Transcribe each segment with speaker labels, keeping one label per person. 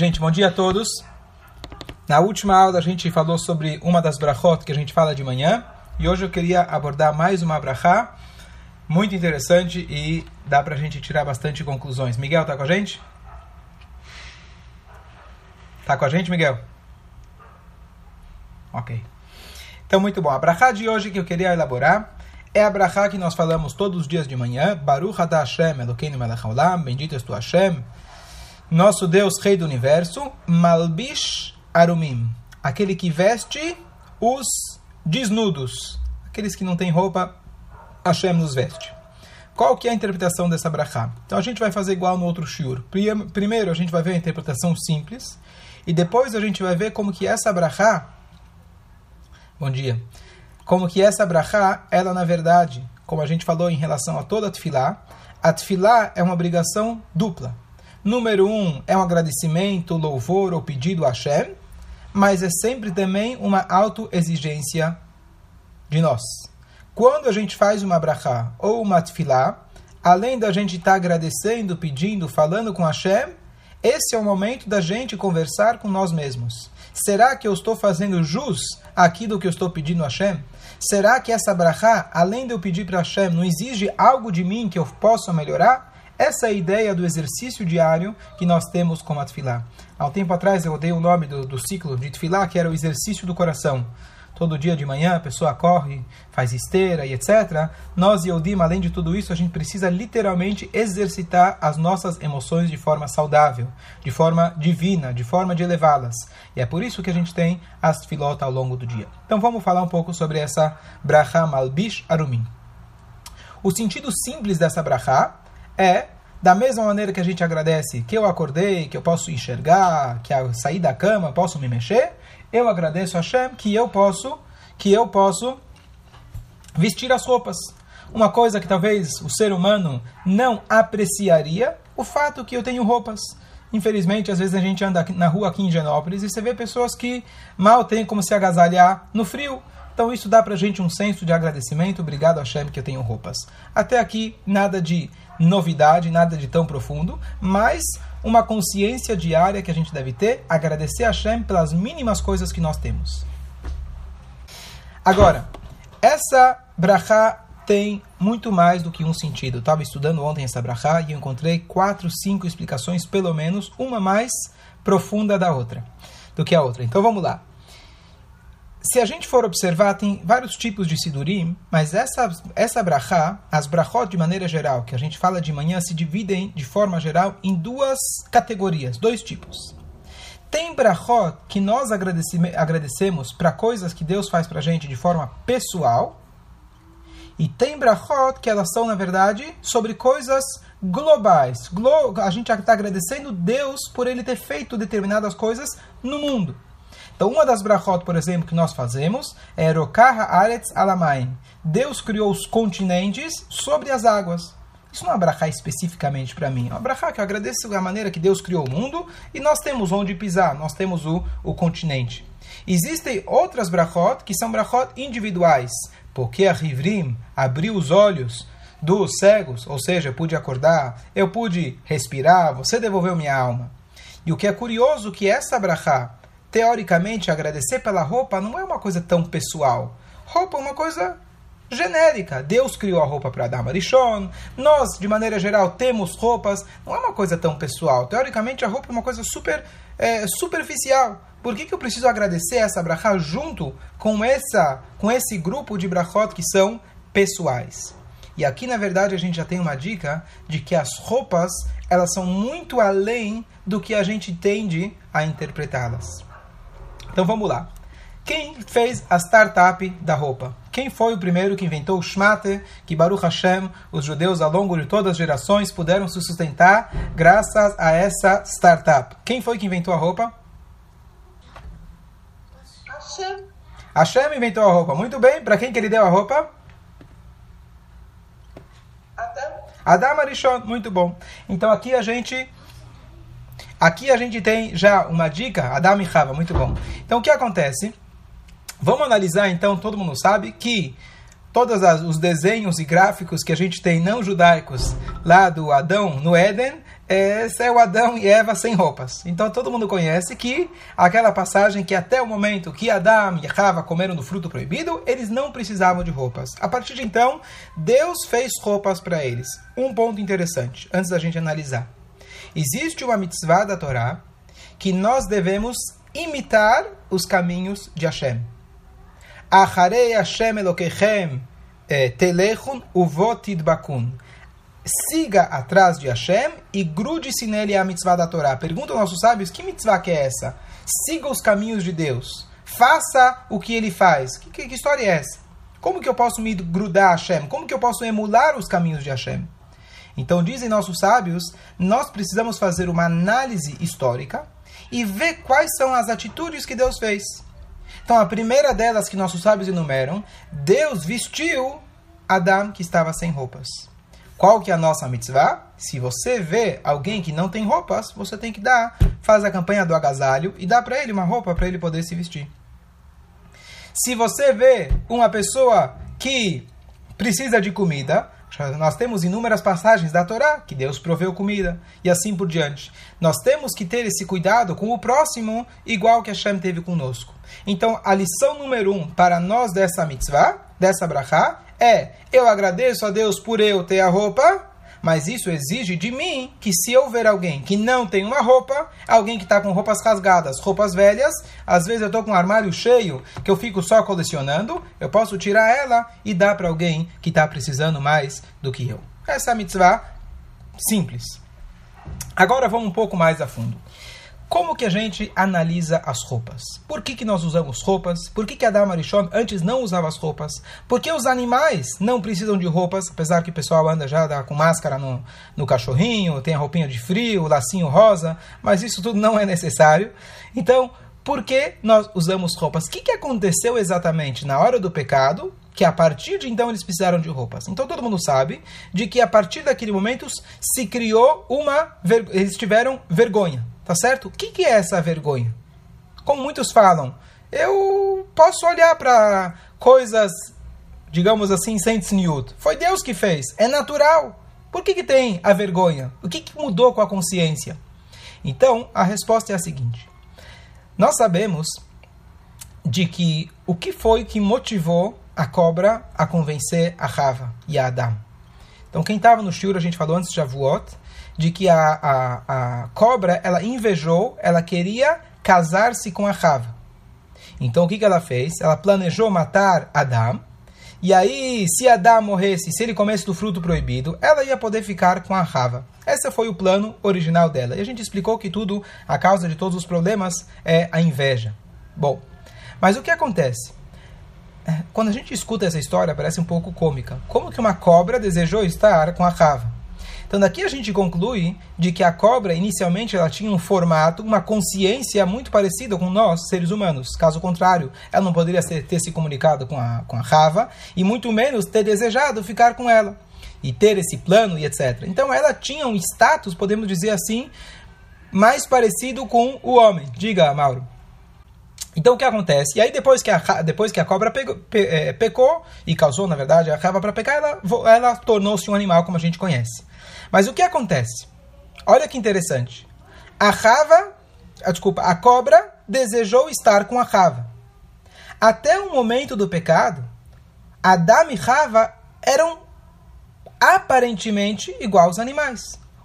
Speaker 1: Gente, bom dia a todos. Na última aula a gente falou sobre uma das brachot que a gente fala de manhã. E hoje eu queria abordar mais uma brachá muito interessante e dá pra gente tirar bastante conclusões. Miguel, tá com a gente? Tá com a gente, Miguel? Ok. Então, muito bom. A brachá de hoje que eu queria elaborar é a brachá que nós falamos todos os dias de manhã. Baruch Hashem Elokeinu melech haolam. Bendito és tu Hashem nosso Deus, Rei do Universo, Malbish Arumim, aquele que veste os desnudos, aqueles que não têm roupa, Hashem nos veste. Qual que é a interpretação dessa brachá? Então a gente vai fazer igual no outro shiur. Primeiro a gente vai ver a interpretação simples e depois a gente vai ver como que essa brachá, bom dia, como que essa brachá, ela na verdade, como a gente falou em relação a toda a tefilá, a tefilá é uma obrigação dupla. Número um é um agradecimento, louvor ou pedido a Hashem, mas é sempre também uma autoexigência de nós. Quando a gente faz uma brachá ou uma tefilá, além da gente estar tá agradecendo, pedindo, falando com Hashem, esse é o momento da gente conversar com nós mesmos. Será que eu estou fazendo jus àquilo que eu estou pedindo a Hashem? Será que essa brachá, além de eu pedir para Hashem, não exige algo de mim que eu possa melhorar? Essa é a ideia do exercício diário que nós temos com a Tfilá. Há um tempo atrás eu dei o nome do, do ciclo de Tfilá, que era o exercício do coração. Todo dia de manhã a pessoa corre, faz esteira e etc. Nós, Yodim, além de tudo isso, a gente precisa literalmente exercitar as nossas emoções de forma saudável, de forma divina, de forma de elevá-las. E é por isso que a gente tem as filotas ao longo do dia. Então vamos falar um pouco sobre essa Braha Malbish Arumim. O sentido simples dessa Braha é da mesma maneira que a gente agradece que eu acordei, que eu posso enxergar, que eu saí da cama, posso me mexer, eu agradeço a Hashem que eu posso, que eu posso vestir as roupas. Uma coisa que talvez o ser humano não apreciaria, o fato que eu tenho roupas. Infelizmente, às vezes a gente anda na rua aqui em Genópolis e você vê pessoas que mal têm como se agasalhar no frio. Então isso dá pra gente um senso de agradecimento. Obrigado, Hashem, que eu tenho roupas. Até aqui, nada de novidade, nada de tão profundo, mas uma consciência diária que a gente deve ter, agradecer a Hashem pelas mínimas coisas que nós temos. Agora, essa brachá tem muito mais do que um sentido. Estava estudando ontem essa brachá e encontrei quatro, cinco explicações, pelo menos, uma mais profunda da outra, do que a outra. Então vamos lá se a gente for observar, tem vários tipos de sidurim, mas essa, essa brachá, as brachot de maneira geral, que a gente fala de manhã, se dividem de forma geral em duas categorias, dois tipos. Tem brachot que nós agradecemos para coisas que Deus faz para a gente de forma pessoal, e tem brachot que elas são, na verdade, sobre coisas globais. Glo a gente está agradecendo Deus por ele ter feito determinadas coisas no mundo. Então, uma das brachot, por exemplo, que nós fazemos é Erokaha Aretz Alamain. Deus criou os continentes sobre as águas. Isso não é uma brachá especificamente para mim. É uma brachá que eu agradeço a maneira que Deus criou o mundo e nós temos onde pisar, nós temos o, o continente. Existem outras brachot que são brachot individuais. Porque a Rivrim abriu os olhos dos cegos, ou seja, eu pude acordar, eu pude respirar, você devolveu minha alma. E o que é curioso é que essa brachá, teoricamente, agradecer pela roupa não é uma coisa tão pessoal. Roupa é uma coisa genérica. Deus criou a roupa para Adam Arishon. Nós, de maneira geral, temos roupas. Não é uma coisa tão pessoal. Teoricamente, a roupa é uma coisa super é, superficial. Por que, que eu preciso agradecer essa brachá junto com, essa, com esse grupo de brachot que são pessoais? E aqui, na verdade, a gente já tem uma dica de que as roupas elas são muito além do que a gente tende a interpretá-las. Então vamos lá. Quem fez a startup da roupa? Quem foi o primeiro que inventou o Shmate, que Baruch Hashem, os judeus ao longo de todas as gerações puderam se sustentar graças a essa startup? Quem foi que inventou a roupa? Hashem. Hashem inventou a roupa. Muito bem. Para quem que ele deu a roupa? Adam. Adam Arishon. Muito bom. Então aqui a gente Aqui a gente tem já uma dica, Adam e Chava, muito bom. Então o que acontece? Vamos analisar então, todo mundo sabe que todos os desenhos e gráficos que a gente tem não judaicos lá do Adão no Éden esse é o Adão e Eva sem roupas. Então todo mundo conhece que aquela passagem que até o momento que Adão e Eva comeram do fruto proibido, eles não precisavam de roupas. A partir de então, Deus fez roupas para eles. Um ponto interessante, antes da gente analisar. Existe uma mitzvah da Torá que nós devemos imitar os caminhos de Hashem. Acharei Hashem Elokechem eh, telechun uvotid bakun siga atrás de Hashem e grude-se nele a mitzvah da Torá. Perguntam nossos sábios, que mitzvah que é essa? Siga os caminhos de Deus. Faça o que ele faz. Que, que, que história é essa? Como que eu posso me grudar a Hashem? Como que eu posso emular os caminhos de Hashem? Então, dizem nossos sábios, nós precisamos fazer uma análise histórica e ver quais são as atitudes que Deus fez. Então, a primeira delas que nossos sábios enumeram, Deus vestiu Adão que estava sem roupas. Qual que é a nossa mitzvah? Se você vê alguém que não tem roupas, você tem que dar, faz a campanha do agasalho e dá para ele uma roupa para ele poder se vestir. Se você vê uma pessoa que precisa de comida, nós temos inúmeras passagens da Torá que Deus proveu comida e assim por diante. Nós temos que ter esse cuidado com o próximo, igual que Hashem teve conosco. Então, a lição número um para nós dessa mitzvah, dessa brachá, é: eu agradeço a Deus por eu ter a roupa, mas isso exige de mim que se eu ver alguém que não tem uma roupa, alguém que está com roupas rasgadas, roupas velhas, às vezes eu estou com um armário cheio que eu fico só colecionando, eu posso tirar ela e dar para alguém que está precisando mais do que eu. Essa é a mitzvah simples. Agora vamos um pouco mais a fundo. Como que a gente analisa as roupas? Por que, que nós usamos roupas? Por que, que Adam Arishon antes não usava as roupas? Por que os animais não precisam de roupas? Apesar que o pessoal anda já com máscara no, no cachorrinho, tem a roupinha de frio, o lacinho rosa, mas isso tudo não é necessário. Então, por que nós usamos roupas? O que, que aconteceu exatamente na hora do pecado? Que a partir de então eles precisaram de roupas. Então todo mundo sabe de que a partir daquele momento se criou uma. Eles tiveram vergonha. Tá certo? O que, que é essa vergonha? Como muitos falam, eu posso olhar para coisas, digamos assim, sem tzniut. Foi Deus que fez. É natural. Por que, que tem a vergonha? O que, que mudou com a consciência? Então, a resposta é a seguinte. Nós sabemos de que o que foi que motivou a cobra a convencer a Rava e a Adam. Então, quem estava no Shur, a gente falou antes de Avuot, de que a, a, a cobra, ela invejou, ela queria casar-se com a Rava. Então o que, que ela fez? Ela planejou matar Adão. E aí, se Adão morresse, se ele comesse do fruto proibido, ela ia poder ficar com a Rava. Esse foi o plano original dela. E a gente explicou que tudo, a causa de todos os problemas, é a inveja. Bom, mas o que acontece? É, quando a gente escuta essa história, parece um pouco cômica. Como que uma cobra desejou estar com a Rava? Então daqui a gente conclui de que a cobra inicialmente ela tinha um formato, uma consciência muito parecida com nós, seres humanos. Caso contrário, ela não poderia ter, se comunicado com a, com a Rava e muito menos ter desejado ficar com ela e ter esse plano e etc. Então ela tinha um status, podemos dizer assim, mais parecido com o homem. Diga, Mauro. Então o que acontece? E aí depois que a, depois que a cobra pegou, pe, é, pecou e causou, na verdade, a rava para pecar, ela, ela tornou-se um animal como a gente conhece. Mas o que acontece? Olha que interessante. A Rava, a, desculpa, a cobra desejou estar com a Rava. Até o momento do pecado, Adam e Rava eram aparentemente igual aos animais.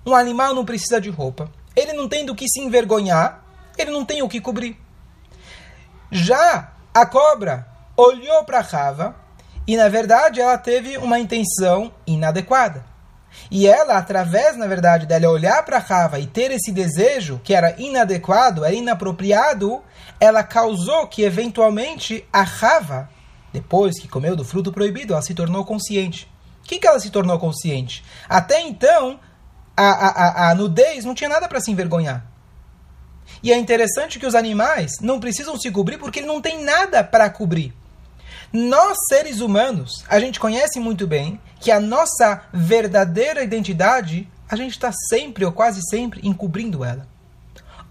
Speaker 1: Um animal não precisa de roupa. Ele não tem do que se envergonhar, ele não tem o que cobrir. Já a cobra olhou para Rava e, na verdade, ela teve uma intenção inadequada. E ela, através, na verdade, dela olhar para Rava e ter esse desejo que era inadequado, era inapropriado, ela causou que, eventualmente, a Rava, depois que comeu do fruto proibido, ela se tornou consciente. O que, que ela se tornou consciente? Até então, a, a, a nudez não tinha nada para se envergonhar. E é interessante que os animais não precisam se cobrir porque ele não tem nada para cobrir. Nós, seres humanos, a gente conhece muito bem que a nossa verdadeira identidade, a gente está sempre ou quase sempre encobrindo ela.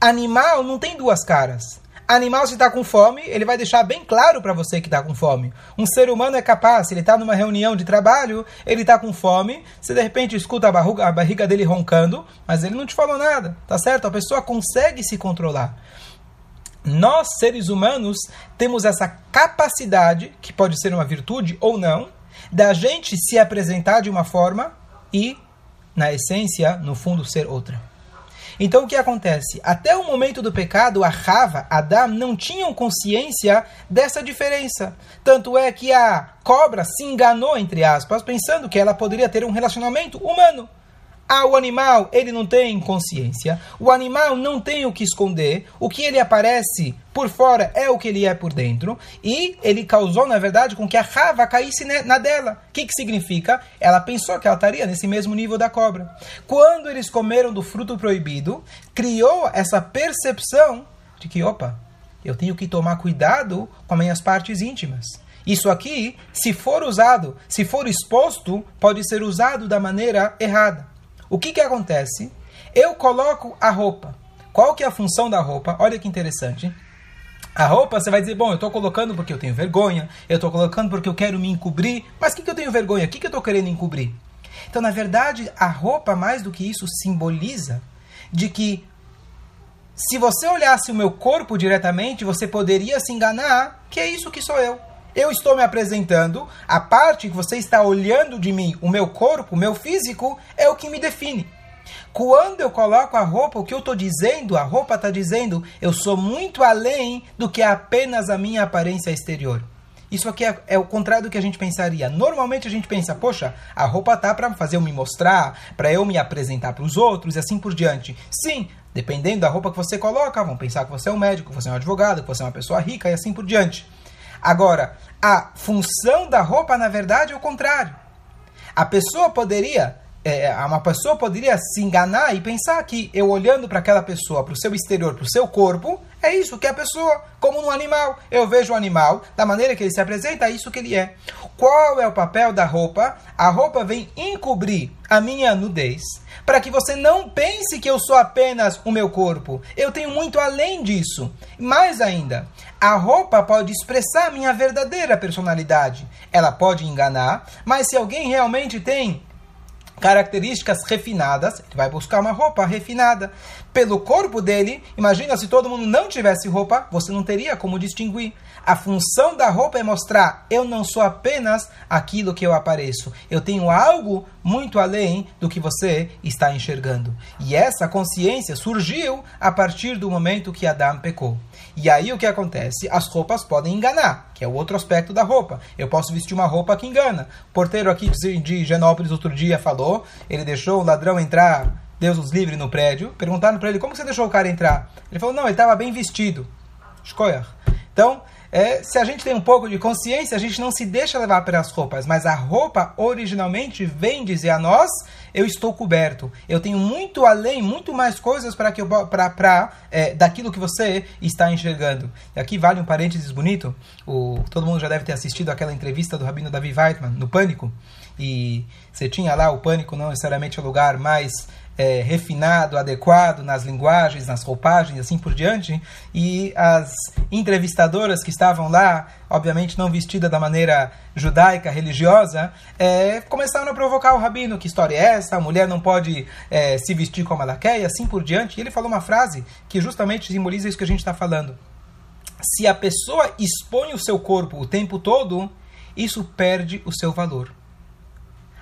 Speaker 1: Animal não tem duas caras. Animal, se está com fome, ele vai deixar bem claro para você que está com fome. Um ser humano é capaz, ele está numa reunião de trabalho, ele está com fome, você de repente escuta a, barruga, a barriga dele roncando, mas ele não te falou nada, tá certo? A pessoa consegue se controlar. Nós, seres humanos, temos essa capacidade, que pode ser uma virtude ou não, da gente se apresentar de uma forma e, na essência, no fundo, ser outra. Então o que acontece? Até o momento do pecado, a Rava, Adam não tinham consciência dessa diferença. Tanto é que a cobra se enganou, entre aspas, pensando que ela poderia ter um relacionamento humano. Ah, o animal, ele não tem consciência. O animal não tem o que esconder. O que ele aparece por fora é o que ele é por dentro. E ele causou, na verdade, com que a rava caísse na dela. O que, que significa? Ela pensou que ela estaria nesse mesmo nível da cobra. Quando eles comeram do fruto proibido, criou essa percepção de que, opa, eu tenho que tomar cuidado com as minhas partes íntimas. Isso aqui, se for usado, se for exposto, pode ser usado da maneira errada. O que, que acontece? Eu coloco a roupa. Qual que é a função da roupa? Olha que interessante. A roupa, você vai dizer, bom, eu estou colocando porque eu tenho vergonha, eu estou colocando porque eu quero me encobrir, mas o que, que eu tenho vergonha? O que, que eu estou querendo encobrir? Então, na verdade, a roupa, mais do que isso, simboliza de que se você olhasse o meu corpo diretamente, você poderia se enganar que é isso que sou eu. Eu estou me apresentando, a parte que você está olhando de mim, o meu corpo, o meu físico, é o que me define. Quando eu coloco a roupa, o que eu estou dizendo, a roupa está dizendo, eu sou muito além do que apenas a minha aparência exterior. Isso aqui é, é, o contrário do que a gente pensaria. Normalmente a gente pensa, poxa, a roupa tá para fazer eu me mostrar, para eu me apresentar para os outros e assim por diante. Sim, dependendo da roupa que você coloca, vão pensar que você é um médico, que você é um advogado, que você é uma pessoa rica e assim por diante. Agora, a função da roupa, na verdade, é o contrário. A pessoa poderia, é, uma pessoa poderia se enganar e pensar que eu olhando para aquela pessoa, para o seu exterior, para o seu corpo, é isso que é a pessoa, como no animal. Eu vejo o animal, da maneira que ele se apresenta, é isso que ele é. Qual é o papel da roupa? A roupa vem encobrir a minha nudez, para que você não pense que eu sou apenas o meu corpo. Eu tenho muito além disso. Mais ainda, a roupa pode expressar a minha verdadeira personalidade. Ela pode enganar, mas se alguém realmente tem características refinadas, ele vai buscar uma roupa refinada. Pelo corpo dele, imagina se todo mundo não tivesse roupa, você não teria como distinguir. A função da roupa é mostrar: eu não sou apenas aquilo que eu apareço. Eu tenho algo muito além do que você está enxergando. E essa consciência surgiu a partir do momento que Adão pecou. E aí o que acontece? As roupas podem enganar, que é o outro aspecto da roupa. Eu posso vestir uma roupa que engana. O porteiro aqui de Genópolis outro dia falou, ele deixou o ladrão entrar, Deus os livre, no prédio. Perguntaram para ele, como você deixou o cara entrar? Ele falou, não, ele estava bem vestido. Escolha. Então, é, se a gente tem um pouco de consciência, a gente não se deixa levar pelas roupas, mas a roupa originalmente vem dizer a nós: eu estou coberto, eu tenho muito além, muito mais coisas para que eu para é, daquilo que você está enxergando. E aqui vale um parênteses bonito. O, todo mundo já deve ter assistido aquela entrevista do Rabino Davi Weitman no Pânico e você tinha lá o Pânico não necessariamente o lugar mais é, refinado, adequado nas linguagens, nas roupagens, assim por diante. E as entrevistadoras que estavam lá, obviamente não vestidas da maneira judaica, religiosa, é, começaram a provocar o rabino: que história é essa? A mulher não pode é, se vestir como ela quer, e assim por diante. E ele falou uma frase que justamente simboliza isso que a gente está falando. Se a pessoa expõe o seu corpo o tempo todo, isso perde o seu valor.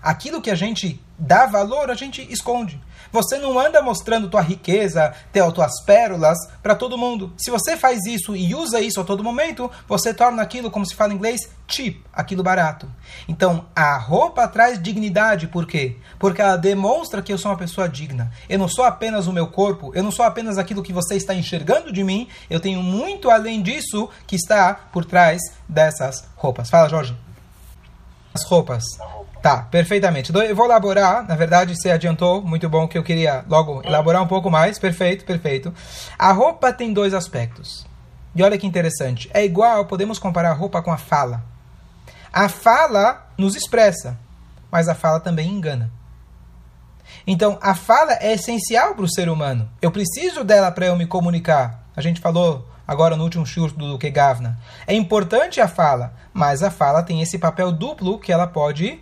Speaker 1: Aquilo que a gente dá valor, a gente esconde. Você não anda mostrando tua riqueza, tuas pérolas para todo mundo. Se você faz isso e usa isso a todo momento, você torna aquilo, como se fala em inglês, cheap, aquilo barato. Então, a roupa traz dignidade, por quê? Porque ela demonstra que eu sou uma pessoa digna. Eu não sou apenas o meu corpo, eu não sou apenas aquilo que você está enxergando de mim, eu tenho muito além disso que está por trás dessas roupas. Fala, Jorge. As roupas. Tá, perfeitamente. Então, eu vou elaborar, na verdade você adiantou, muito bom que eu queria logo elaborar um pouco mais, perfeito, perfeito. A roupa tem dois aspectos. E olha que interessante, é igual, podemos comparar a roupa com a fala. A fala nos expressa, mas a fala também engana. Então, a fala é essencial para o ser humano. Eu preciso dela para eu me comunicar. A gente falou agora no último shiur do Kegavna. É importante a fala, mas a fala tem esse papel duplo que ela pode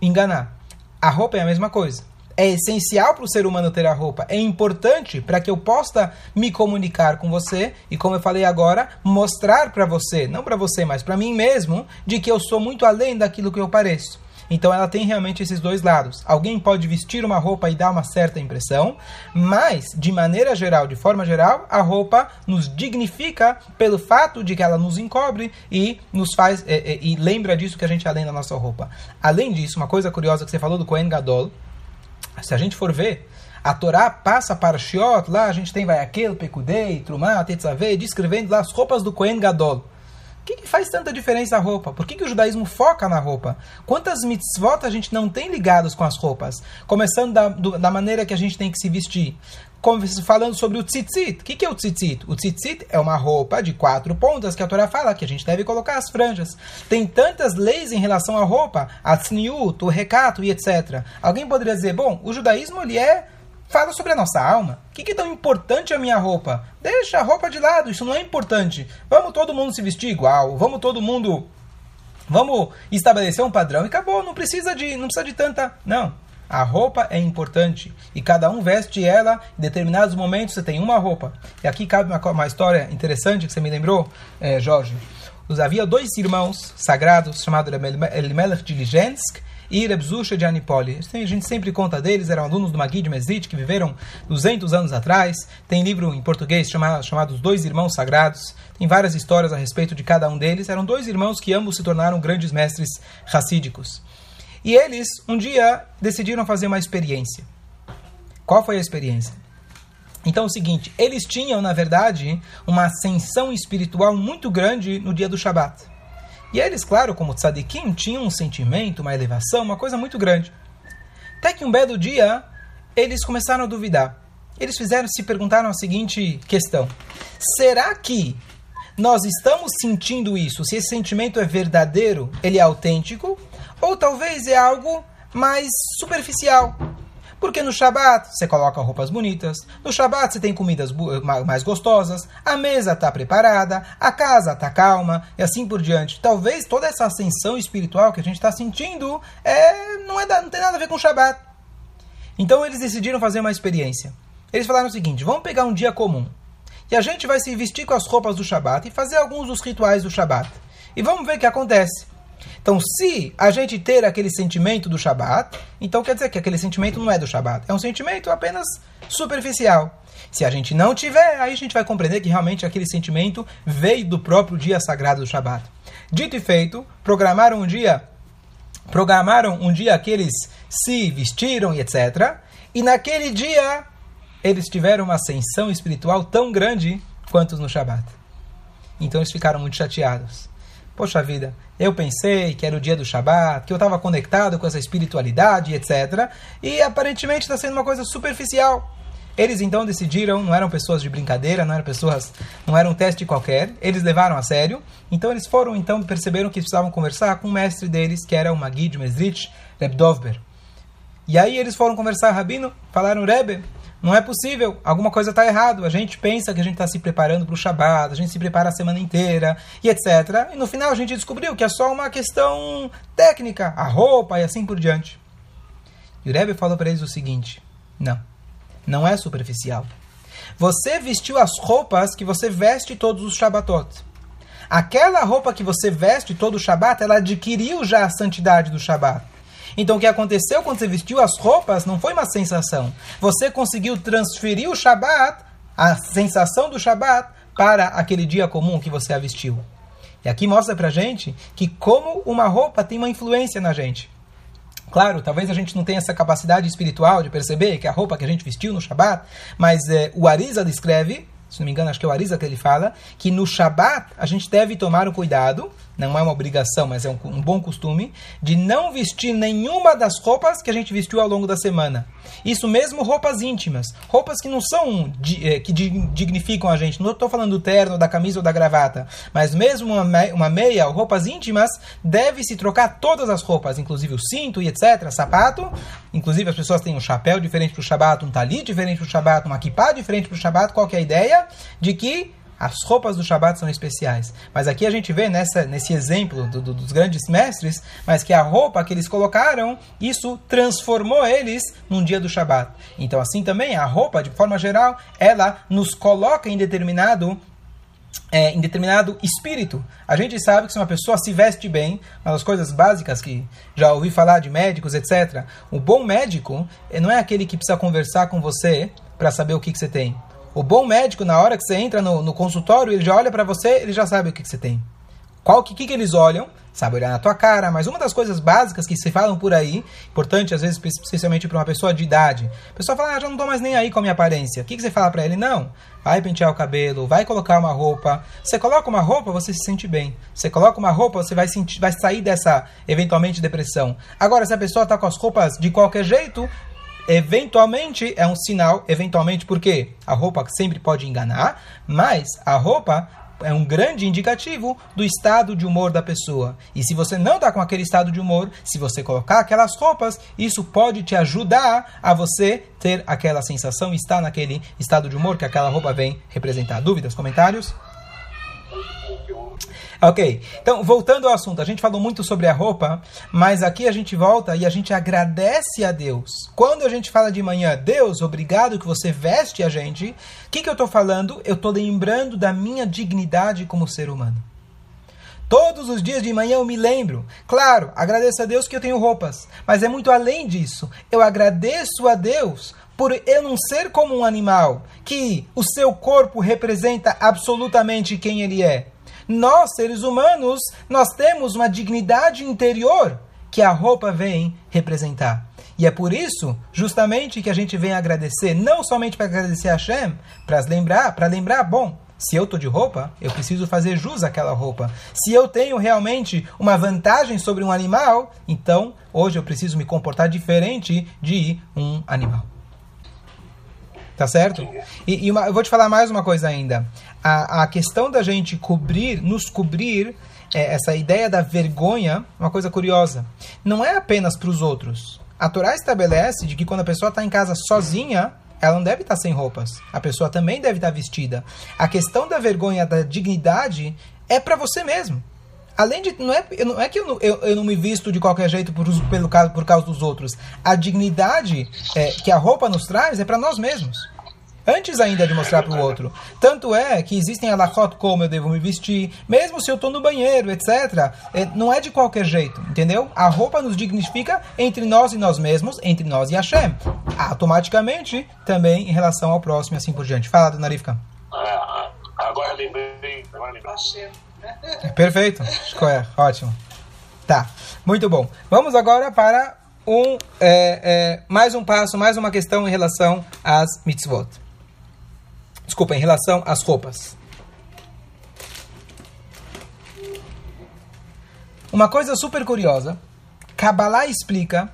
Speaker 1: enganar. A roupa é a mesma coisa. É essencial para o ser humano ter a roupa. É importante para que eu possa me comunicar com você e, como eu falei agora, mostrar para você, não para você, mas para mim mesmo, de que eu sou muito além daquilo que eu pareço. Então ela tem realmente esses dois lados. Alguém pode vestir uma roupa e dar uma certa impressão, mas de maneira geral, de forma geral, a roupa nos dignifica pelo fato de que ela nos encobre e nos faz e, e, e lembra disso que a gente é além da nossa roupa. Além disso, uma coisa curiosa que você falou do Kohen Gadol, se a gente for ver, a Torá passa para Shiot, lá a gente tem vai aquele Pekudei, Trumá, Tetzaveh, descrevendo lá as roupas do Kohen Gadol que, que faz tanta diferença a roupa? Por que, que o judaísmo foca na roupa? Quantas mitzvot a gente não tem ligados com as roupas? Começando da, do, da maneira que a gente tem que se vestir. Falando sobre o tzitzit. O que, que é o tzitzit? O tzitzit é uma roupa de quatro pontas que a Torá fala que a gente deve colocar as franjas. Tem tantas leis em relação à roupa, a tzniut, o recato e etc. Alguém poderia dizer, bom, o judaísmo ele é fala sobre a nossa alma. O que, que é tão importante a minha roupa? Deixa a roupa de lado, isso não é importante. Vamos todo mundo se vestir igual, vamos todo mundo. Vamos estabelecer um padrão e acabou, não precisa de, não precisa de tanta. Não. A roupa é importante e cada um veste ela em determinados momentos. Você tem uma roupa. E aqui cabe uma, uma história interessante que você me lembrou, é, Jorge. Havia dois irmãos sagrados chamados Elimelech de e Rebzusha de Anipoli. A gente sempre conta deles, eram alunos do Magui de Mesrit, que viveram 200 anos atrás. Tem livro em português chamado, chamado Os Dois Irmãos Sagrados. Tem várias histórias a respeito de cada um deles. Eram dois irmãos que ambos se tornaram grandes mestres racídicos. E eles, um dia, decidiram fazer uma experiência. Qual foi a experiência? Então é o seguinte, eles tinham, na verdade, uma ascensão espiritual muito grande no dia do Shabat. E eles, claro, como tzadikim, tinham um sentimento, uma elevação, uma coisa muito grande. Até que um belo dia, eles começaram a duvidar. Eles fizeram, se perguntaram a seguinte questão: será que nós estamos sentindo isso? Se esse sentimento é verdadeiro, ele é autêntico, ou talvez é algo mais superficial? Porque no Shabat você coloca roupas bonitas, no Shabat você tem comidas mais gostosas, a mesa está preparada, a casa está calma e assim por diante. Talvez toda essa ascensão espiritual que a gente está sentindo é, não, é, não tem nada a ver com o Shabat. Então eles decidiram fazer uma experiência. Eles falaram o seguinte: vamos pegar um dia comum e a gente vai se vestir com as roupas do Shabat e fazer alguns dos rituais do Shabat. E vamos ver o que acontece. Então, se a gente ter aquele sentimento do Shabat, então quer dizer que aquele sentimento não é do Shabat, é um sentimento apenas superficial. Se a gente não tiver, aí a gente vai compreender que realmente aquele sentimento veio do próprio dia sagrado do Shabat. Dito e feito, programaram um dia, programaram um dia aqueles se vestiram e etc. E naquele dia eles tiveram uma ascensão espiritual tão grande quanto no Shabat. Então eles ficaram muito chateados. Poxa vida, eu pensei que era o dia do Shabat, que eu estava conectado com essa espiritualidade, etc. E aparentemente está sendo uma coisa superficial. Eles então decidiram, não eram pessoas de brincadeira, não eram pessoas, não era um teste qualquer, eles levaram a sério. Então eles foram, então perceberam que precisavam conversar com o mestre deles, que era o Magid Mesrich Reb Dovber. E aí eles foram conversar, Rabino, falaram, Rebbe, não é possível, alguma coisa está errado. A gente pensa que a gente está se preparando para o Shabat, a gente se prepara a semana inteira e etc. E no final a gente descobriu que é só uma questão técnica, a roupa e assim por diante. E o Rebbe falou para eles o seguinte: não, não é superficial. Você vestiu as roupas que você veste todos os Shabatot. Aquela roupa que você veste todo o Shabat, ela adquiriu já a santidade do Shabat. Então o que aconteceu quando você vestiu as roupas não foi uma sensação. Você conseguiu transferir o Shabat, a sensação do Shabat, para aquele dia comum que você a vestiu. E aqui mostra pra gente que como uma roupa tem uma influência na gente. Claro, talvez a gente não tenha essa capacidade espiritual de perceber que a roupa que a gente vestiu no Shabat, mas é, o Arisa descreve, se não me engano, acho que é o Arisa que ele fala, que no Shabat a gente deve tomar o cuidado não é uma obrigação, mas é um, um, bom costume, de não vestir nenhuma das roupas que a gente vestiu ao longo da semana. Isso mesmo roupas íntimas, roupas que não são é, que dignificam a gente. Não estou falando do terno, da camisa ou da gravata, mas mesmo uma, meia ou roupas íntimas, deve se trocar todas as roupas, inclusive o cinto e etc, sapato. Inclusive as pessoas têm um chapéu diferente para o shabat, um talit diferente para o shabat, uma kippah diferente para o shabat. Qual é a ideia de que as roupas do Shabat são especiais. Mas aqui a gente vê nessa, nesse exemplo do, do, dos grandes mestres, mas que a roupa que eles colocaram, isso transformou eles num dia do Shabat. Então assim também a roupa, de forma geral, ela nos coloca em determinado é, em determinado espírito. A gente sabe que se uma pessoa se veste bem, uma das coisas básicas que já ouvi falar de médicos, etc. O bom médico eh, não é aquele que precisa conversar com você para saber o que, que você tem. O bom médico, na hora que você entra no, no consultório, ele já olha para você, ele já sabe o que, que você tem. Qual que, que, eles olham? Sabe olhar na tua cara, mas uma das coisas básicas que se falam por aí, importante às vezes, especialmente para uma pessoa de idade, a pessoa fala, ah, já não estou mais nem aí com a minha aparência. O que, que você fala para ele? Não, vai pentear o cabelo, vai colocar uma roupa. Você coloca uma roupa, você se sente bem. Você coloca uma roupa, você vai, sentir, vai sair dessa, eventualmente, depressão. Agora, se a pessoa está com as roupas de qualquer jeito, eventualmente é um sinal, eventualmente porque a roupa sempre pode enganar, mas a roupa é um grande indicativo do estado de humor da pessoa. E se você não está com aquele estado de humor, se você colocar aquelas roupas, isso pode te ajudar a você ter aquela sensação, estar naquele estado de humor que aquela roupa vem representar. Dúvidas, comentários? Ok, então voltando ao assunto, a gente falou muito sobre a roupa, mas aqui a gente volta e a gente agradece a Deus. Quando a gente fala de manhã, Deus, obrigado que você veste a gente, o que, que eu estou falando? Eu estou lembrando da minha dignidade como ser humano. Todos os dias de manhã eu me lembro. Claro, agradeço a Deus que eu tenho roupas, mas é muito além disso. Eu agradeço a Deus por eu não ser como um animal, que o seu corpo representa absolutamente quem ele é nós, seres humanos, nós temos uma dignidade interior que a roupa vem representar. E é por isso, justamente, que a gente vem agradecer, não somente para agradecer a Hashem, para lembrar, para lembrar, bom, se eu estou de roupa, eu preciso fazer jus àquela roupa. Se eu tenho realmente uma vantagem sobre um animal, então hoje eu preciso me comportar diferente de um animal. Tá certo? E, e uma, eu vou te falar mais uma coisa ainda. A, a questão da gente cobrir, nos cobrir, é, essa ideia da vergonha, uma coisa curiosa. Não é apenas para os outros. A Torá estabelece de que quando a pessoa está em casa sozinha, ela não deve estar tá sem roupas. A pessoa também deve estar tá vestida. A questão da vergonha, da dignidade, é para você mesmo. Além de. Não é, não é que eu não, eu, eu não me visto de qualquer jeito por, pelo, por causa dos outros. A dignidade é, que a roupa nos traz é para nós mesmos. Antes ainda de mostrar para o outro. Tanto é que existem alachot como eu devo me vestir, mesmo se eu estou no banheiro, etc. É, não é de qualquer jeito, entendeu? A roupa nos dignifica entre nós e nós mesmos, entre nós e Hashem. Automaticamente, também em relação ao próximo e assim por diante. Fala, dona Rivka.
Speaker 2: Ah, agora lembrei. Agora lembrei.
Speaker 1: Perfeito. É, ótimo. Tá, muito bom. Vamos agora para um, é, é, mais um passo, mais uma questão em relação às mitzvot. Desculpa, em relação às roupas. Uma coisa super curiosa, Kabbalah explica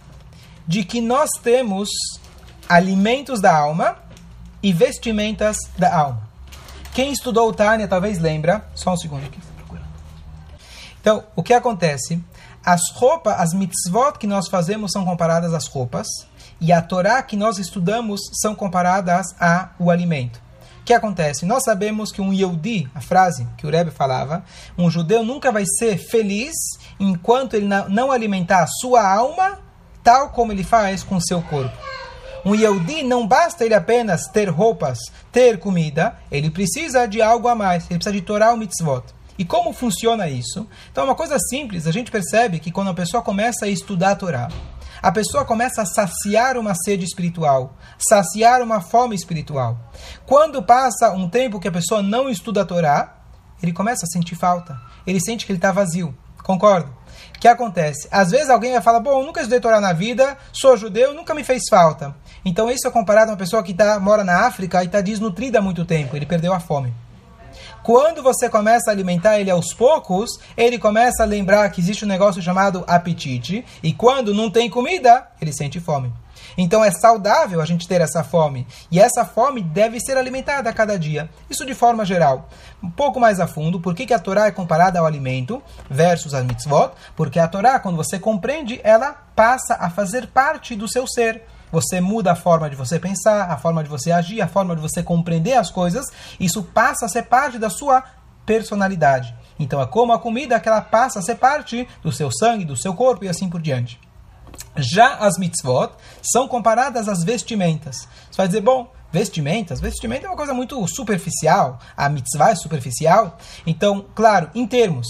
Speaker 1: de que nós temos alimentos da alma e vestimentas da alma. Quem estudou o Tânia talvez lembra, só um segundo aqui. Então, o que acontece? As roupas, as mitzvot que nós fazemos são comparadas às roupas, e a Torá que nós estudamos são comparadas ao alimento. O que acontece? Nós sabemos que um Yehudi, a frase que o Rebbe falava, um judeu nunca vai ser feliz enquanto ele não alimentar a sua alma tal como ele faz com o seu corpo. Um Yehudi não basta ele apenas ter roupas, ter comida, ele precisa de algo a mais, ele precisa de Torá ou mitzvot. E como funciona isso? Então, é uma coisa simples, a gente percebe que quando a pessoa começa a estudar a Torá, a pessoa começa a saciar uma sede espiritual, saciar uma fome espiritual. Quando passa um tempo que a pessoa não estuda a Torá, ele começa a sentir falta. Ele sente que ele está vazio. Concordo? O que acontece? Às vezes alguém vai falar, bom, eu nunca estudei Torá na vida, sou judeu, nunca me fez falta. Então isso é comparado a uma pessoa que tá, mora na África e está desnutrida há muito tempo, ele perdeu a fome. Quando você começa a alimentar ele aos poucos, ele começa a lembrar que existe um negócio chamado apetite, e quando não tem comida, ele sente fome. Então é saudável a gente ter essa fome. E essa fome deve ser alimentada a cada dia. Isso de forma geral. Um pouco mais a fundo, por que, que a Torá é comparada ao alimento versus a mitzvot? Porque a Torá, quando você compreende, ela passa a fazer parte do seu ser. Você muda a forma de você pensar, a forma de você agir, a forma de você compreender as coisas. Isso passa a ser parte da sua personalidade. Então é como a comida que ela passa a ser parte do seu sangue, do seu corpo e assim por diante. Já as mitzvot são comparadas às vestimentas. Você vai dizer, bom, vestimentas, vestimenta é uma coisa muito superficial, a mitzvah é superficial. Então, claro, em termos,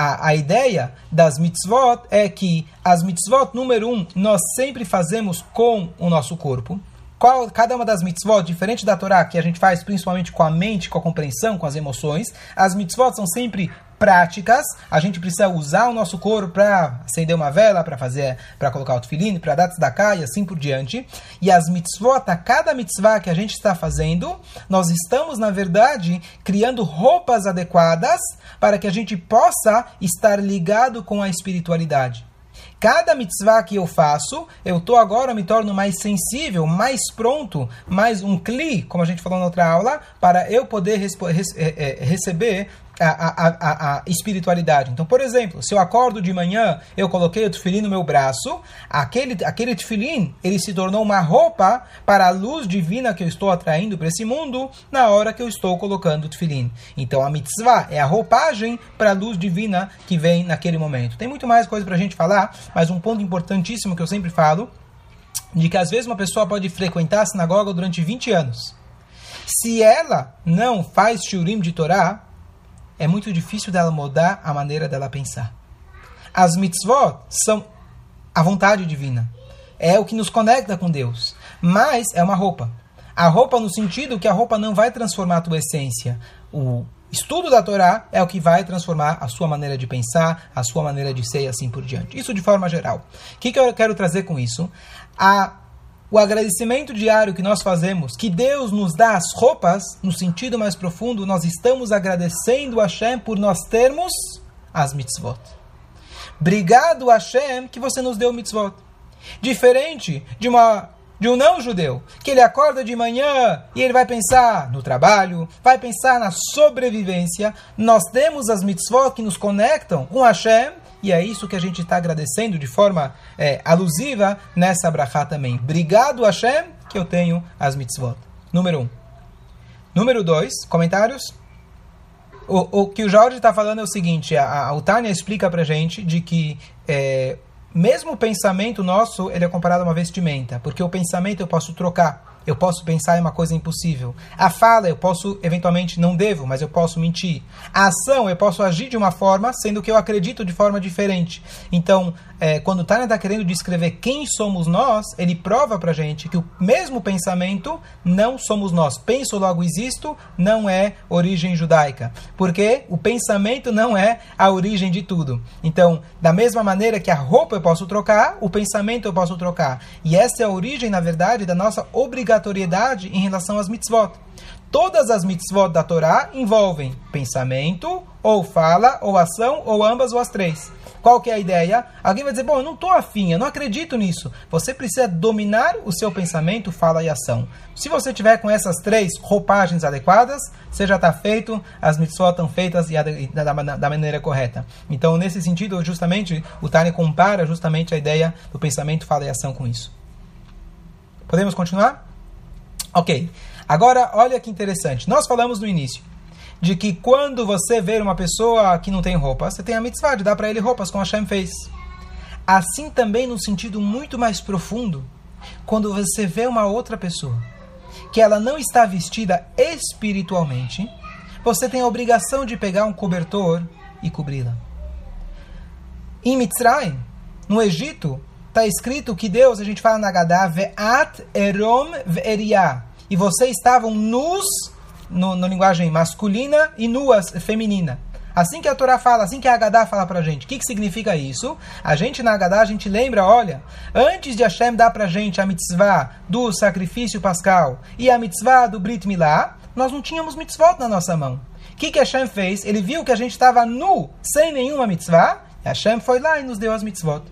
Speaker 1: a, a ideia das mitzvot é que as mitzvot, número um, nós sempre fazemos com o nosso corpo. Qual, cada uma das mitzvot, diferente da Torá, que a gente faz principalmente com a mente, com a compreensão, com as emoções, as mitzvot são sempre práticas. A gente precisa usar o nosso corpo para acender uma vela, para fazer, para colocar o tefilim, para dar tzedakah e assim por diante. E as mitzvot, a cada mitzvah que a gente está fazendo, nós estamos, na verdade, criando roupas adequadas para que a gente possa estar ligado com a espiritualidade. Cada mitzvah que eu faço, eu estou agora, me torno mais sensível, mais pronto, mais um cli, como a gente falou na outra aula, para eu poder é, é, receber a, a, a, espiritualidade. Então, por exemplo, se eu acordo de manhã, eu coloquei o tefilim no meu braço, aquele, aquele tefilim, ele se tornou uma roupa para a luz divina que eu estou atraindo para esse mundo na hora que eu estou colocando o tefilim. Então, a mitzvah é a roupagem para a luz divina que vem naquele momento. Tem muito mais coisa para a gente falar, mas um ponto importantíssimo que eu sempre falo, de que às vezes uma pessoa pode frequentar a sinagoga durante 20 anos. Se ela não faz shurim de Torá, é muito difícil dela mudar a maneira dela pensar. As mitzvot são a vontade divina. É o que nos conecta com Deus. Mas é uma roupa. A roupa no sentido que a roupa não vai transformar a tua essência. O estudo da Torá é o que vai transformar a sua maneira de pensar, a sua maneira de ser e assim por diante. Isso de forma geral. O que, que eu quero trazer com isso? A o agradecimento diário que nós fazemos, que Deus nos dá as roupas, no sentido mais profundo, nós estamos agradecendo a Hashem por nós termos as mitzvot. Obrigado, Hashem, que você nos deu mitzvot. Diferente de uma de um não-judeu, que ele acorda de manhã e ele vai pensar no trabalho, vai pensar na sobrevivência. Nós temos as mitzvot que nos conectam com Hashem e é isso que a gente está agradecendo de forma é, alusiva nessa brachá também. Obrigado, Hashem, que eu tenho as mitzvot. Número um. Número dois, comentários? O, o que o Jorge está falando é o seguinte: a, a, o Tânia explica para gente de que é, mesmo o pensamento nosso ele é comparado a uma vestimenta, porque o pensamento eu posso trocar eu posso pensar em uma coisa impossível. A fala, eu posso, eventualmente, não devo, mas eu posso mentir. A ação, eu posso agir de uma forma, sendo que eu acredito de forma diferente. Então, é, quando Tânia está querendo descrever quem somos nós, ele prova para gente que o mesmo pensamento não somos nós. Penso, logo existo, não é origem judaica. Porque o pensamento não é a origem de tudo. Então, da mesma maneira que a roupa eu posso trocar, o pensamento eu posso trocar. E essa é a origem, na verdade, da nossa obrigatoriedade em relação às mitzvot. Todas as mitzvot da Torá envolvem pensamento, ou fala, ou ação, ou ambas, ou as três. Qual que é a ideia? Alguém vai dizer, bom, eu não estou afim, eu não acredito nisso. Você precisa dominar o seu pensamento, fala e ação. Se você tiver com essas três roupagens adequadas, você já está feito, as mitzvot estão feitas e da, da, da, maneira correta. Então, nesse sentido, justamente, o Tânia compara justamente a ideia do pensamento, fala e ação com isso. Podemos continuar? Ok. Agora, olha que interessante. Nós falamos no início de que quando você vê uma pessoa que não tem roupa, você tem a mitzvah de dar para ele roupas, como Hashem fez. Assim também, no sentido muito mais profundo, quando você vê uma outra pessoa que ela não está vestida espiritualmente, você tem a obrigação de pegar um cobertor e cobri-la. Em Mitzrayim, no Egito, está escrito que Deus, a gente fala na Gadá, Ve'at erom ve'eriah, e vocês estavam nus no, no linguagem masculina e nuas feminina. Assim que a Torá fala, assim que a Agadá fala pra gente. O que, que significa isso? A gente na Agadá, a gente lembra, olha, antes de Hashem dar pra gente a mitzvah do sacrifício pascal e a mitzvah do Brit Milá, nós não tínhamos mitzvot na nossa mão. O que, que Hashem fez? Ele viu que a gente estava nu, sem nenhuma mitzvah, e Hashem foi lá e nos deu as mitzvot.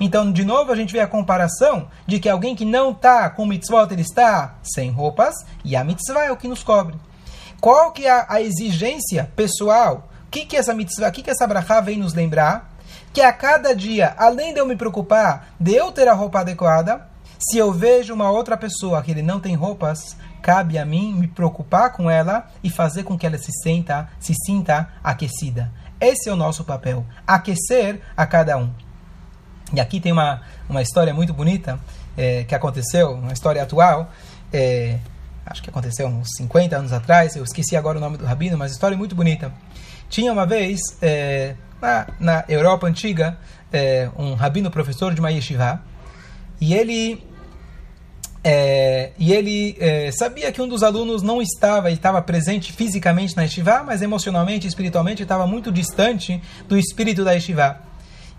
Speaker 1: Então, de novo, a gente vê a comparação de que alguém que não está com mitzvot, ele está sem roupas, e a mitzvah é o que nos cobre. Qual que é a exigência pessoal? O que, que essa mitzvah, o que, que essa brachá vem nos lembrar? Que a cada dia, além de eu me preocupar de eu ter a roupa adequada, Se eu vejo uma outra pessoa que ele não tem roupas, cabe a mim me preocupar com ela e fazer com que ela se sinta, se sinta aquecida. Esse é o nosso papel, aquecer a cada um. E aqui tem uma, uma história muito bonita é, que aconteceu, uma história atual. É, acho que aconteceu uns 50 anos atrás, eu esqueci agora o nome do rabino, mas história muito bonita. Tinha uma vez, é, na, na Europa antiga, é, um rabino professor de uma yeshiva, e ele é, e ele é, sabia que um dos alunos não estava, ele estava presente fisicamente na yeshiva, mas emocionalmente espiritualmente estava muito distante do espírito da yeshiva.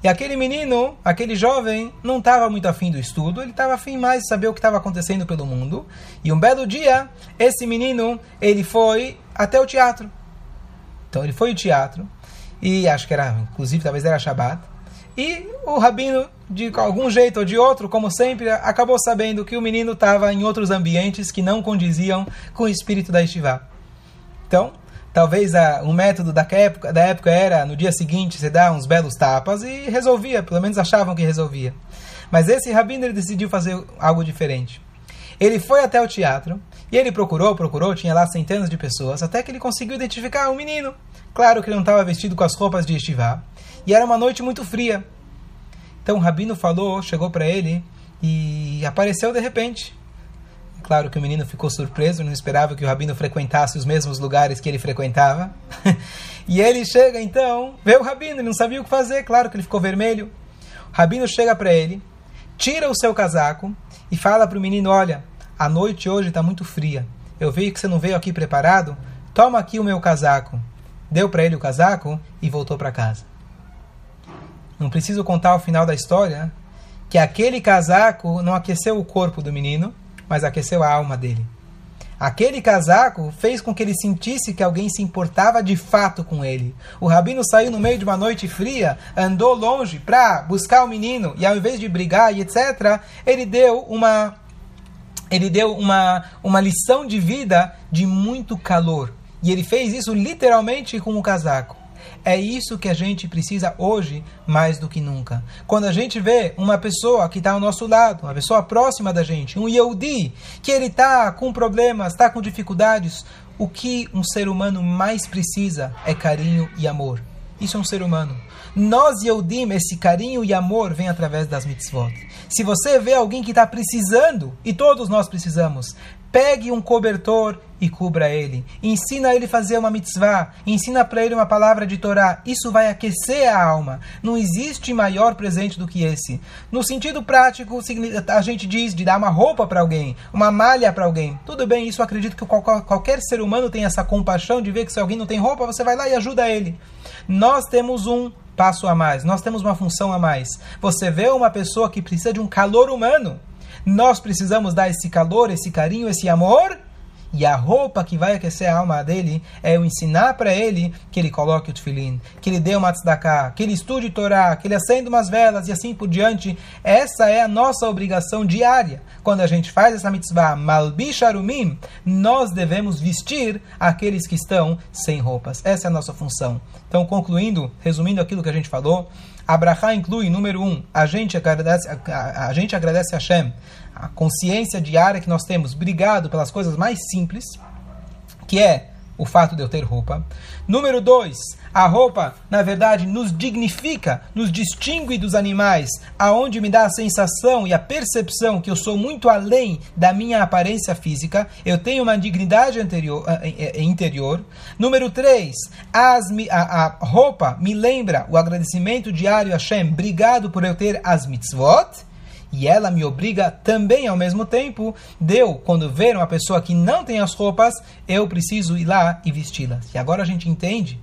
Speaker 1: E aquele menino, aquele jovem, não estava muito afim do estudo, ele estava afim mais de saber o que estava acontecendo pelo mundo. E um belo dia, esse menino, ele foi até o teatro. Então ele foi ao teatro, e acho que era, inclusive, talvez era Shabbat. E o rabino, de algum jeito ou de outro, como sempre, acabou sabendo que o menino estava em outros ambientes que não condiziam com o espírito da Estivá. Então, talvez a, o método da época, da época era, no dia seguinte, você dá uns belos tapas e resolvia, pelo menos achavam que resolvia. Mas esse rabino ele decidiu fazer algo diferente. Ele foi até o teatro e ele procurou, procurou, tinha lá centenas de pessoas, até que ele conseguiu identificar um menino. Claro que ele não estava vestido com as roupas de estivá. E era uma noite muito fria. Então o rabino falou, chegou para ele e apareceu de repente. Claro que o menino ficou surpreso, não esperava que o rabino frequentasse os mesmos lugares que ele frequentava. e ele chega então, vê o rabino, ele não sabia o que fazer, claro que ele ficou vermelho. O rabino chega para ele, tira o seu casaco e fala para o menino: Olha, a noite hoje está muito fria. Eu vi que você não veio aqui preparado. Toma aqui o meu casaco deu para ele o casaco e voltou para casa. Não preciso contar o final da história, que aquele casaco não aqueceu o corpo do menino, mas aqueceu a alma dele. Aquele casaco fez com que ele sentisse que alguém se importava de fato com ele. O rabino saiu no meio de uma noite fria, andou longe para buscar o menino e ao invés de brigar e etc, ele deu uma ele deu uma, uma lição de vida de muito calor. E ele fez isso literalmente com o casaco. É isso que a gente precisa hoje mais do que nunca. Quando a gente vê uma pessoa que está ao nosso lado, uma pessoa próxima da gente, um Yehudi, que ele está com problemas, está com dificuldades, o que um ser humano mais precisa é carinho e amor. Isso é um ser humano. Nós, Yehudim, esse carinho e amor vem através das mitzvot. Se você vê alguém que está precisando, e todos nós precisamos, pegue um cobertor e cubra ele. Ensina ele a fazer uma mitzvah. Ensina para ele uma palavra de Torá. Isso vai aquecer a alma. Não existe maior presente do que esse. No sentido prático, a gente diz de dar uma roupa para alguém, uma malha para alguém. Tudo bem, isso acredito que qualquer ser humano tem essa compaixão de ver que se alguém não tem roupa, você vai lá e ajuda ele. Nós temos um passo a mais, nós temos uma função a mais. Você vê uma pessoa que precisa de um calor humano. Nós precisamos dar esse calor, esse carinho, esse amor e a roupa que vai aquecer a alma dele é eu ensinar para ele que ele coloque o tefilim, que ele dê uma tzedakah, que ele estude Torá, que ele acenda umas velas e assim por diante. Essa é a nossa obrigação diária. Quando a gente faz essa mitzvah, malbisharumim, nós devemos vestir aqueles que estão sem roupas. Essa é a nossa função. Então, concluindo, resumindo aquilo que a gente falou, a Brachá inclui, número um, a gente agradece a, a, a gente agradece a Hashem a consciência diária que nós temos, obrigado pelas coisas mais simples, que é o fato de eu ter roupa. Número dois, a roupa, na verdade, nos dignifica, nos distingue dos animais, aonde me dá a sensação e a percepção que eu sou muito além da minha aparência física, eu tenho uma dignidade anterior, eh, eh, interior. Número três, as, a, a roupa me lembra o agradecimento diário a Hashem, obrigado por eu ter as mitzvot e ela me obriga também ao mesmo tempo, deu, quando ver uma pessoa que não tem as roupas, eu preciso ir lá e vesti-las. E agora a gente entende.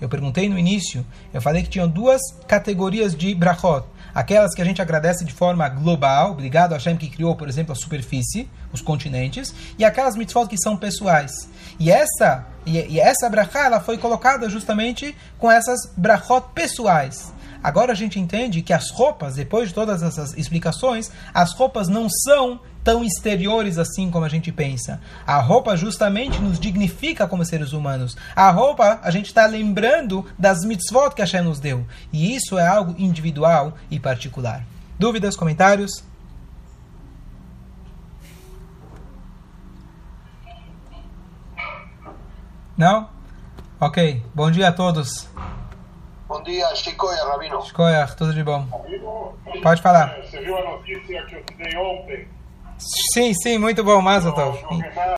Speaker 1: Eu perguntei no início, eu falei que tinham duas categorias de brachot. Aquelas que a gente agradece de forma global, obrigado a Hashem que criou, por exemplo, a superfície, os continentes, e aquelas mitzvot que são pessoais. E essa, e, e essa brachá, ela foi colocada justamente com essas brachot pessoais. Agora a gente entende que as roupas, depois de todas essas explicações, as roupas não são tão exteriores assim como a gente pensa. A roupa justamente nos dignifica como seres humanos. A roupa, a gente está lembrando das mitzvot que a Hashem nos deu. E isso é algo individual e particular. Dúvidas, comentários? Não? Ok. Bom dia a todos.
Speaker 2: Bom dia, Chicoia, Rabino.
Speaker 1: Shkoyach, tudo de bom. Pode falar.
Speaker 3: Você viu a notícia que eu te dei ontem?
Speaker 1: Sim, sim, muito bom, Mazatov.